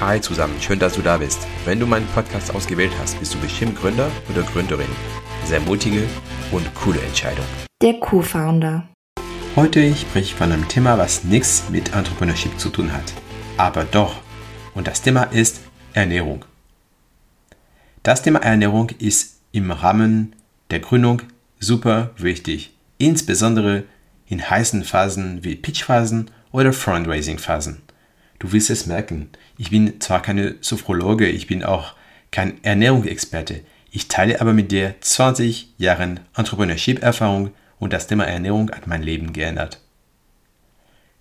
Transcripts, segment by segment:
Hi zusammen, schön, dass du da bist. Wenn du meinen Podcast ausgewählt hast, bist du bestimmt Gründer oder Gründerin. Sehr mutige und coole Entscheidung. Der Co-Founder. Heute spreche ich von einem Thema, was nichts mit Entrepreneurship zu tun hat. Aber doch. Und das Thema ist Ernährung. Das Thema Ernährung ist im Rahmen der Gründung super wichtig. Insbesondere in heißen Phasen wie Pitchphasen oder Fundraising-Phasen. Du wirst es merken. Ich bin zwar keine Sophrologe, ich bin auch kein Ernährungsexperte. Ich teile aber mit dir 20 Jahren Entrepreneurship-Erfahrung und das Thema Ernährung hat mein Leben geändert.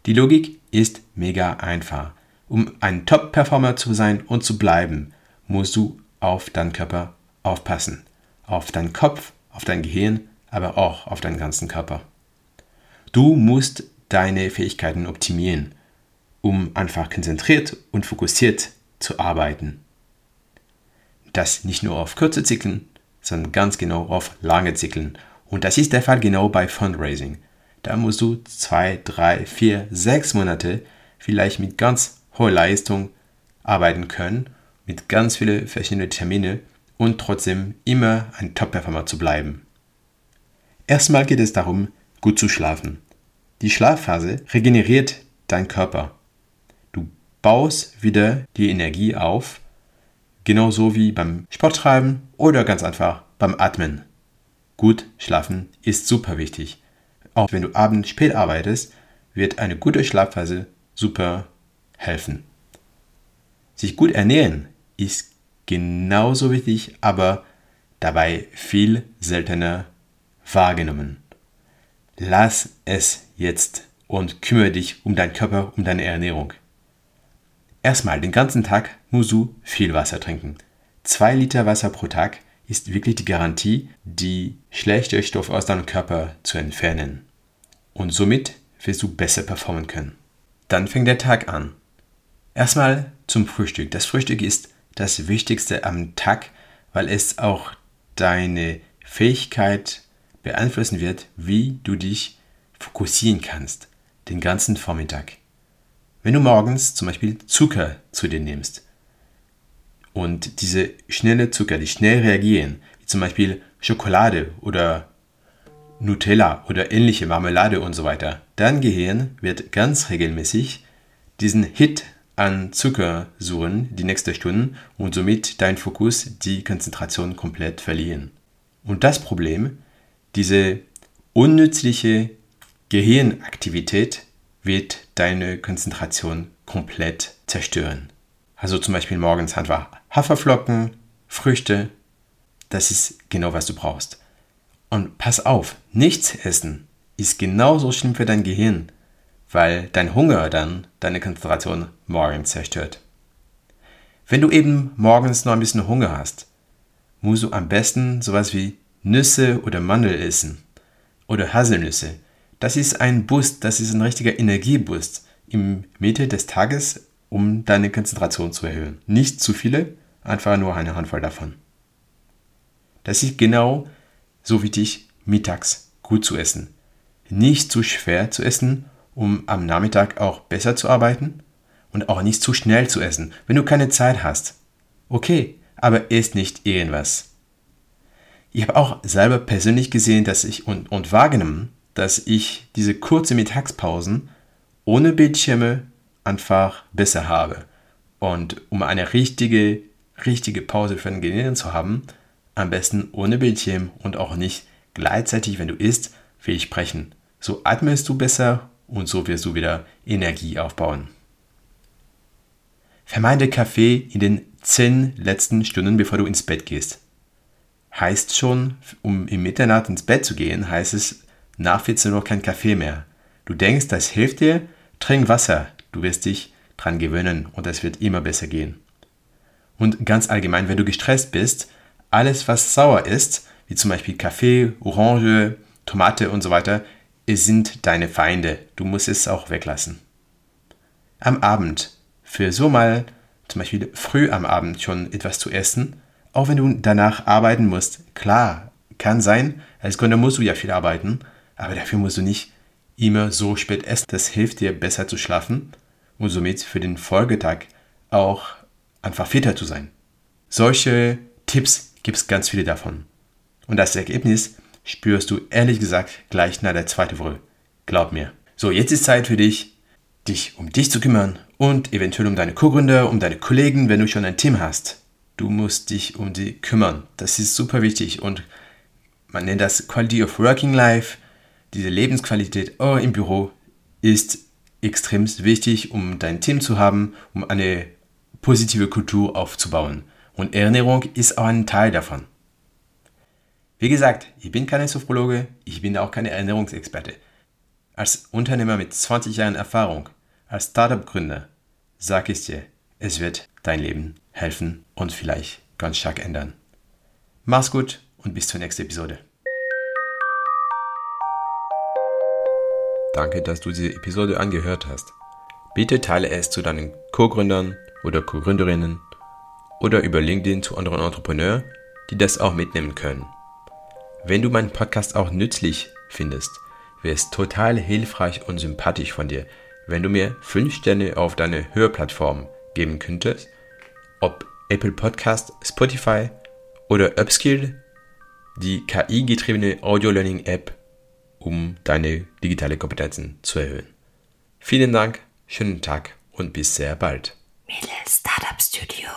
Die Logik ist mega einfach. Um ein Top-Performer zu sein und zu bleiben, musst du auf deinen Körper aufpassen. Auf deinen Kopf, auf dein Gehirn, aber auch auf deinen ganzen Körper. Du musst deine Fähigkeiten optimieren um einfach konzentriert und fokussiert zu arbeiten. Das nicht nur auf kurze Zyklen, sondern ganz genau auf lange Zyklen. Und das ist der Fall genau bei Fundraising. Da musst du zwei, drei, vier, sechs Monate vielleicht mit ganz hoher Leistung arbeiten können, mit ganz vielen verschiedenen Termine und trotzdem immer ein Top-Performer zu bleiben. Erstmal geht es darum, gut zu schlafen. Die Schlafphase regeneriert dein Körper baust wieder die Energie auf, genauso wie beim Sporttreiben oder ganz einfach beim Atmen. Gut schlafen ist super wichtig. Auch wenn du abends spät arbeitest, wird eine gute Schlafphase super helfen. Sich gut ernähren ist genauso wichtig, aber dabei viel seltener wahrgenommen. Lass es jetzt und kümmere dich um deinen Körper, um deine Ernährung. Erstmal, den ganzen Tag musst du viel Wasser trinken. Zwei Liter Wasser pro Tag ist wirklich die Garantie, die schlechte Stoffe aus deinem Körper zu entfernen. Und somit wirst du besser performen können. Dann fängt der Tag an. Erstmal zum Frühstück. Das Frühstück ist das Wichtigste am Tag, weil es auch deine Fähigkeit beeinflussen wird, wie du dich fokussieren kannst den ganzen Vormittag. Wenn du morgens zum Beispiel Zucker zu dir nimmst und diese schnelle Zucker, die schnell reagieren, wie zum Beispiel Schokolade oder Nutella oder ähnliche Marmelade und so weiter, dein Gehirn wird ganz regelmäßig diesen Hit an Zucker suchen die nächste Stunde und somit dein Fokus, die Konzentration komplett verlieren. Und das Problem, diese unnützliche Gehirnaktivität wird deine Konzentration komplett zerstören. Also zum Beispiel morgens einfach Haferflocken, Früchte, das ist genau, was du brauchst. Und pass auf, nichts essen ist genauso schlimm für dein Gehirn, weil dein Hunger dann deine Konzentration morgens zerstört. Wenn du eben morgens noch ein bisschen Hunger hast, musst du am besten sowas wie Nüsse oder Mandel essen oder Haselnüsse das ist ein Boost, das ist ein richtiger Energieboost im Mitte des Tages, um deine Konzentration zu erhöhen. Nicht zu viele, einfach nur eine Handvoll davon. Das ist genau so wichtig, mittags gut zu essen. Nicht zu schwer zu essen, um am Nachmittag auch besser zu arbeiten und auch nicht zu schnell zu essen, wenn du keine Zeit hast. Okay, aber isst nicht irgendwas. Ich habe auch selber persönlich gesehen, dass ich und, und wahrgenommen, dass ich diese kurze Mittagspausen ohne Bildschirme einfach besser habe. Und um eine richtige, richtige Pause für den Gehirn zu haben, am besten ohne Bildschirm und auch nicht gleichzeitig, wenn du isst, will ich sprechen. So atmest du besser und so wirst du wieder Energie aufbauen. Vermeide Kaffee in den 10 letzten Stunden, bevor du ins Bett gehst. Heißt schon, um im Mitternacht ins Bett zu gehen, heißt es nach 14 Uhr kein Kaffee mehr. Du denkst, das hilft dir? Trink Wasser. Du wirst dich dran gewöhnen und es wird immer besser gehen. Und ganz allgemein, wenn du gestresst bist, alles was sauer ist, wie zum Beispiel Kaffee, Orange, Tomate und so weiter, sind deine Feinde. Du musst es auch weglassen. Am Abend, für so mal zum Beispiel früh am Abend schon etwas zu essen, auch wenn du danach arbeiten musst, klar, kann sein, als Gründer musst du ja viel arbeiten, aber dafür musst du nicht immer so spät essen. Das hilft dir besser zu schlafen und somit für den Folgetag auch einfach fitter zu sein. Solche Tipps gibt es ganz viele davon. Und das Ergebnis spürst du ehrlich gesagt gleich nach der zweiten Woche. Glaub mir. So, jetzt ist Zeit für dich, dich um dich zu kümmern und eventuell um deine Co-Gründer, um deine Kollegen, wenn du schon ein Team hast. Du musst dich um die kümmern. Das ist super wichtig und man nennt das Quality of Working Life. Diese Lebensqualität oh, im Büro ist extrem wichtig, um dein Team zu haben, um eine positive Kultur aufzubauen. Und Ernährung ist auch ein Teil davon. Wie gesagt, ich bin kein Sophrologe, ich bin auch keine Ernährungsexperte. Als Unternehmer mit 20 Jahren Erfahrung, als Startup-Gründer, sag ich dir, es wird dein Leben helfen und vielleicht ganz stark ändern. Mach's gut und bis zur nächsten Episode. Danke, dass du diese Episode angehört hast. Bitte teile es zu deinen Co-Gründern oder Co-Gründerinnen oder über LinkedIn zu anderen Entrepreneuren, die das auch mitnehmen können. Wenn du meinen Podcast auch nützlich findest, wäre es total hilfreich und sympathisch von dir, wenn du mir 5 Sterne auf deine Hörplattform geben könntest, ob Apple Podcast, Spotify oder Upskill, die KI-getriebene Audio-Learning-App, um deine digitale Kompetenzen zu erhöhen. Vielen Dank, schönen Tag und bis sehr bald. Middle Startup Studio.